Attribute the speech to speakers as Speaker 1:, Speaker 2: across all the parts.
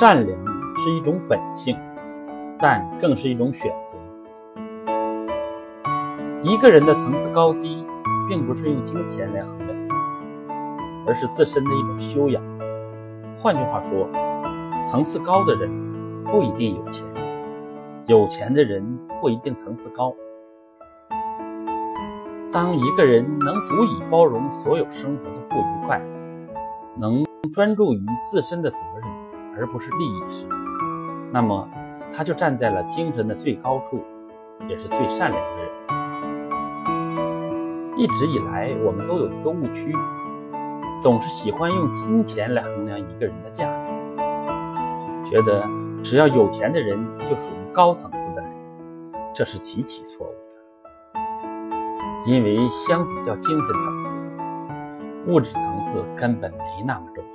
Speaker 1: 善良是一种本性，但更是一种选择。一个人的层次高低，并不是用金钱来衡量的，而是自身的一种修养。换句话说，层次高的人不一定有钱，有钱的人不一定层次高。当一个人能足以包容所有生活的不愉快，能专注于自身的责任，而不是利益时，那么他就站在了精神的最高处，也是最善良的人。一直以来，我们都有一个误区，总是喜欢用金钱来衡量一个人的价值，觉得只要有钱的人就属于高层次的人，这是极其错误的。因为相比较精神层次，物质层次根本没那么重要。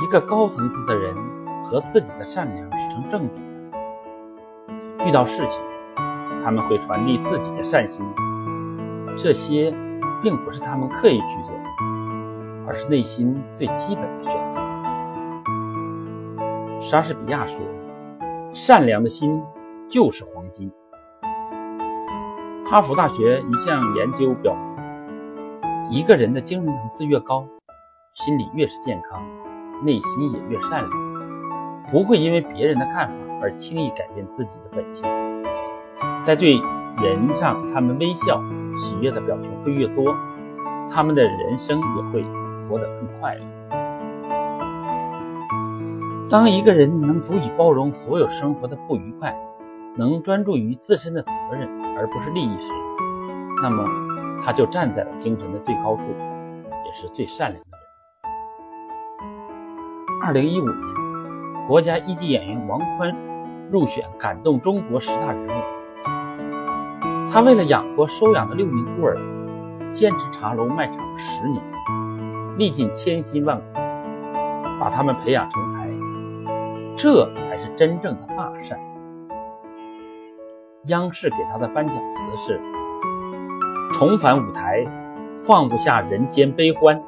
Speaker 1: 一个高层次的人和自己的善良是成正比的。遇到事情，他们会传递自己的善心，这些并不是他们刻意去做，而是内心最基本的选择。莎士比亚说：“善良的心就是黄金。”哈佛大学一项研究表明，一个人的精神层次越高，心理越是健康，内心也越善良，不会因为别人的看法而轻易改变自己的本性。在对人上，他们微笑、喜悦的表情会越多，他们的人生也会活得更快乐。当一个人能足以包容所有生活的不愉快，能专注于自身的责任而不是利益时，那么他就站在了精神的最高处，也是最善良。二零一五年，国家一级演员王宽入选感动中国十大人物。他为了养活收养的六名孤儿，坚持茶楼卖场十年，历尽千辛万苦，把他们培养成才，这才是真正的大善。央视给他的颁奖词是：“重返舞台，放不下人间悲欢，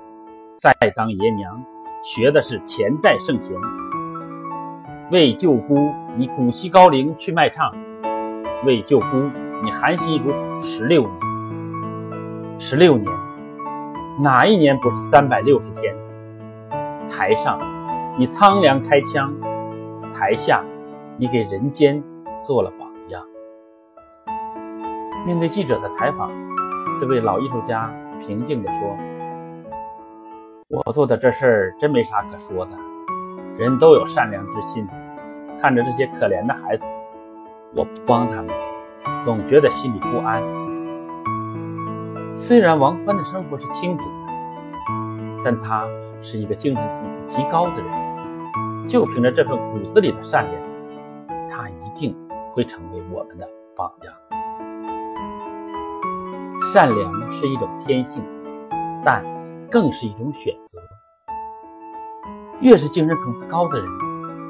Speaker 1: 再当爷娘，学的是前代圣贤。为救姑，你古稀高龄去卖唱；为救姑，你含辛茹苦十六年。十六年，哪一年不是三百六十天？台上，你苍凉开腔；台下，你给人间做了榜样。”面对记者的采访，这位老艺术家平静地说：“我做的这事儿真没啥可说的，人都有善良之心。看着这些可怜的孩子，我不帮他们，总觉得心里不安。虽然王宽的生活是清贫的，但他是一个精神层次极高的人。就凭着这份骨子里的善良，他一定会成为我们的榜样。”善良是一种天性，但更是一种选择。越是精神层次高的人，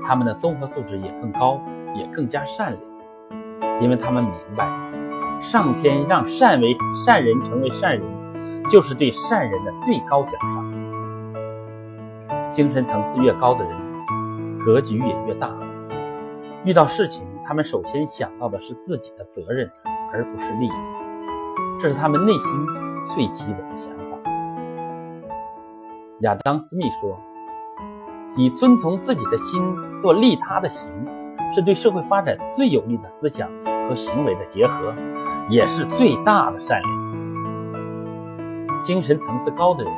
Speaker 1: 他们的综合素质也更高，也更加善良，因为他们明白，上天让善为善人成为善人，就是对善人的最高奖赏。精神层次越高的人，格局也越大。遇到事情，他们首先想到的是自己的责任，而不是利益。这是他们内心最基本的想法。亚当·斯密说：“以遵从自己的心做利他的行，是对社会发展最有利的思想和行为的结合，也是最大的善良。”精神层次高的人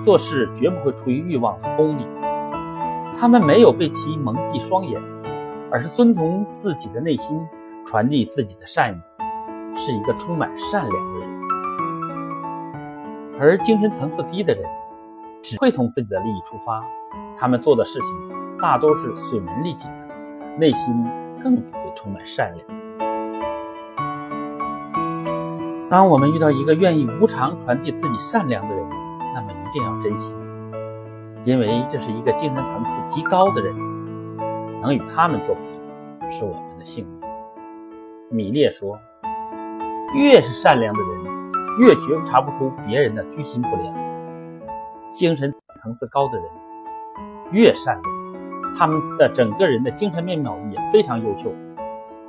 Speaker 1: 做事绝不会出于欲望和功利，他们没有被其蒙蔽双眼，而是遵从自己的内心，传递自己的善意。是一个充满善良的人，而精神层次低的人只会从自己的利益出发，他们做的事情大都是损人利己的，内心更不会充满善良。当我们遇到一个愿意无偿传递自己善良的人，那么一定要珍惜，因为这是一个精神层次极高的人，能与他们做朋友是我们的幸运。米列说。越是善良的人，越觉察不出别人的居心不良。精神层次高的人，越善良，他们的整个人的精神面貌也非常优秀，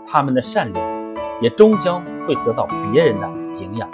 Speaker 1: 他们的善良也终将会得到别人的敬仰。